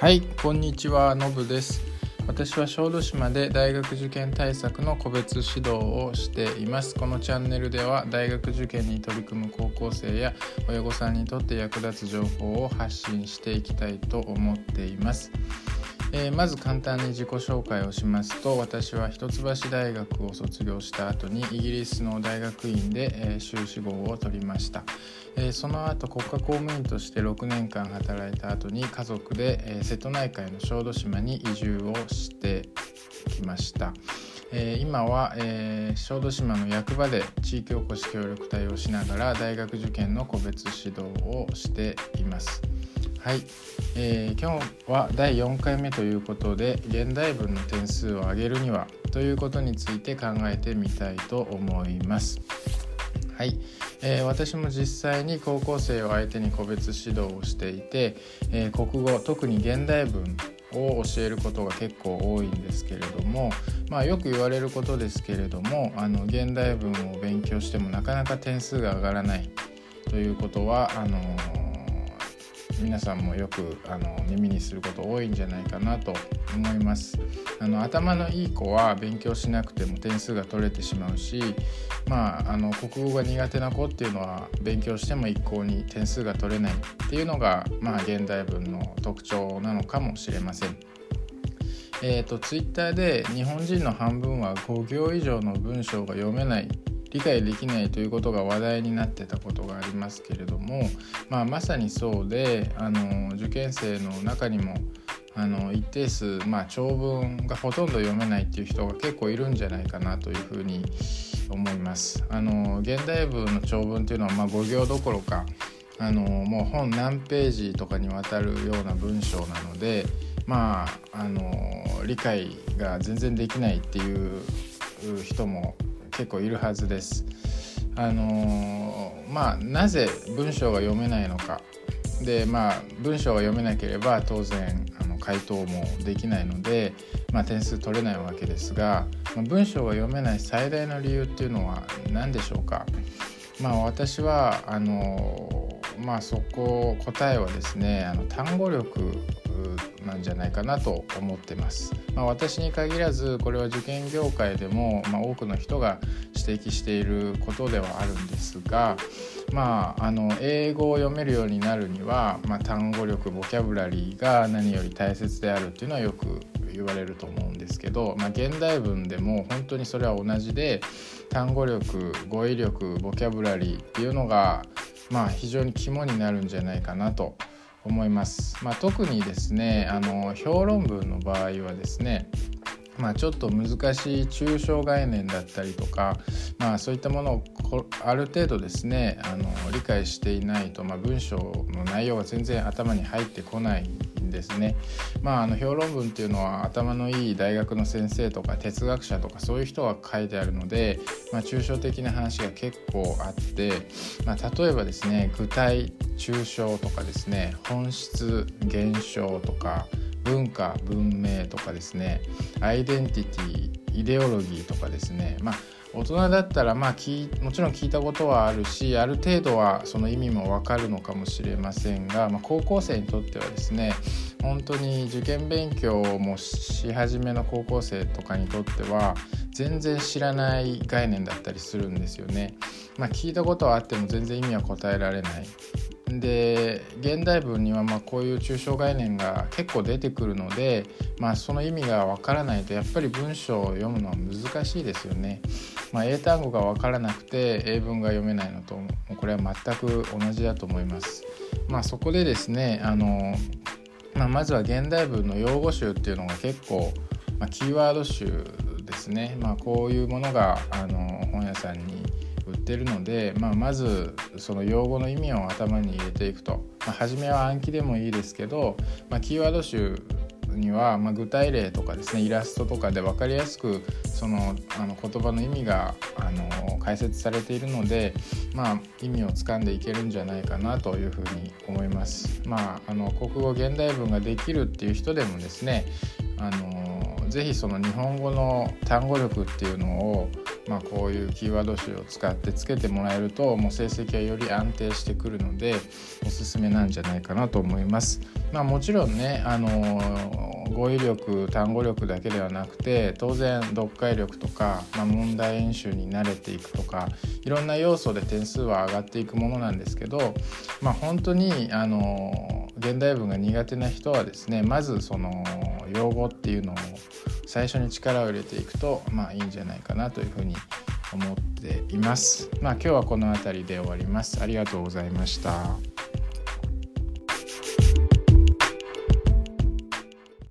はいこんにちはのぶです。私は小豆島で大学受験対策の個別指導をしています。このチャンネルでは大学受験に取り組む高校生や親御さんにとって役立つ情報を発信していきたいと思っています。えー、まず簡単に自己紹介をしますと私は一橋大学を卒業した後にイギリスの大学院で、えー、修士号を取りました、えー、その後国家公務員として6年間働いた後に家族で、え瀬戸内海の小豆島に移住をしてきましたえ今は、え小豆島の役場で地域おこし協力隊をしながら大学受験の個別指導をしています。はい、えー、今日は第4回目ということで現代文の点数を上げるにはということについて考えてみたいと思います。はい、えー、私も実際に高校生を相手に個別指導をしていて、えー、国語特に現代文を教えることが結構多いんですけれども、まあ、よく言われることですけれどもあの現代文を勉強してもなかなか点数が上がらないということはあの皆さんもよくあの耳にすること多いんじゃないかなと思いますあの頭のいい子は勉強しなくても点数が取れてしまうしまああの国語が苦手な子っていうのは勉強しても一向に点数が取れないっていうのがまあ現代文の特徴なのかもしれません。えーと、とツイッターで日本人の半分は5行以上の文章が読めない理解できないということが話題になってたことがありますけれども、まあ、まさにそうであの受験生の中にもあの一定数、まあ、長文がほとんど読めないっていう人が結構いるんじゃないかなというふうに思います。あの現代文の長文っていうのは、まあ、5行どころかあのもう本何ページとかにわたるような文章なのでまああの理解が全然できないっていう人も結構いるはずです。あのー、まあなぜ文章が読めないのかでまあ文章が読めなければ当然あの回答もできないので、まあ、点数取れないわけですが、まあ、文章が読めない最大の理由っていうのは何でしょうかまあ私はあのまあそこ答えはですねあの単語力んじゃないかなと思ってます。まあ、私に限らずこれは受験業界でも、まあ、多くの人が指摘していることではあるんですが、まあ、あの英語を読めるようになるには、まあ、単語力ボキャブラリーが何より大切であるっていうのはよく言われると思うんですけど、まあ、現代文でも本当にそれは同じで単語力語彙力ボキャブラリーっていうのが、まあ、非常に肝になるんじゃないかなと思います。まあ、特にですねあの評論文の場合はですねまあ、ちょっと難しい抽象概念だったりとか、まあ、そういったものをある程度ですねあの理解していないと、まあ、文章の内容が全然頭に入ってこないんですね。まあ、あの評論文っていうのは頭のいい大学の先生とか哲学者とかそういう人が書いてあるので、まあ、抽象的な話が結構あって、まあ、例えばですね具体抽象とかですね本質現象とか文化文明とかですねアイデンティティイデオロギーとかですねまあ大人だったらまあもちろん聞いたことはあるしある程度はその意味もわかるのかもしれませんが、まあ、高校生にとってはですね本当に受験勉強もし始めの高校生とかにとっては全然知らない概念だったりするんですよね。まあ、聞いたことはあっても全然意味は答えられないで現代文にはまこういう抽象概念が結構出てくるので、まあ、その意味がわからないとやっぱり文章を読むのは難しいですよね。まあ、英単語がわからなくて英文が読めないのとこれは全く同じだと思います。まあ、そこでですねあの、まあ、まずは現代文の用語集っていうのが結構、まあ、キーワード集ですね、まあ、こういうものがあの本屋さんにってるので、まあ、まずその用語の意味を頭に入れていくと、まあ、初めは暗記でもいいですけど、まあ、キーワード集には、ま具体例とかですねイラストとかで分かりやすくそのあの言葉の意味があの解説されているので、まあ、意味をつかんでいけるんじゃないかなというふうに思います。まあ、あの国語現代文ができるっていう人でもですねあのぜひその日本語の単語力っていうのをまあ、こういうキーワード集を使ってつけてもらえるともう成績はより安定してくるのでおすすめなんじゃないかなと思います。まあ、もちろんねあの語彙力単語力だけではなくて当然読解力とか、まあ、問題演習に慣れていくとかいろんな要素で点数は上がっていくものなんですけど、まあ、本当にあの現代文が苦手な人はですねまずその用語っていうのを最初に力を入れていくとまあいいんじゃないかなというふうに思っています。まあ今日はこの辺りで終わります。ありがとうございました。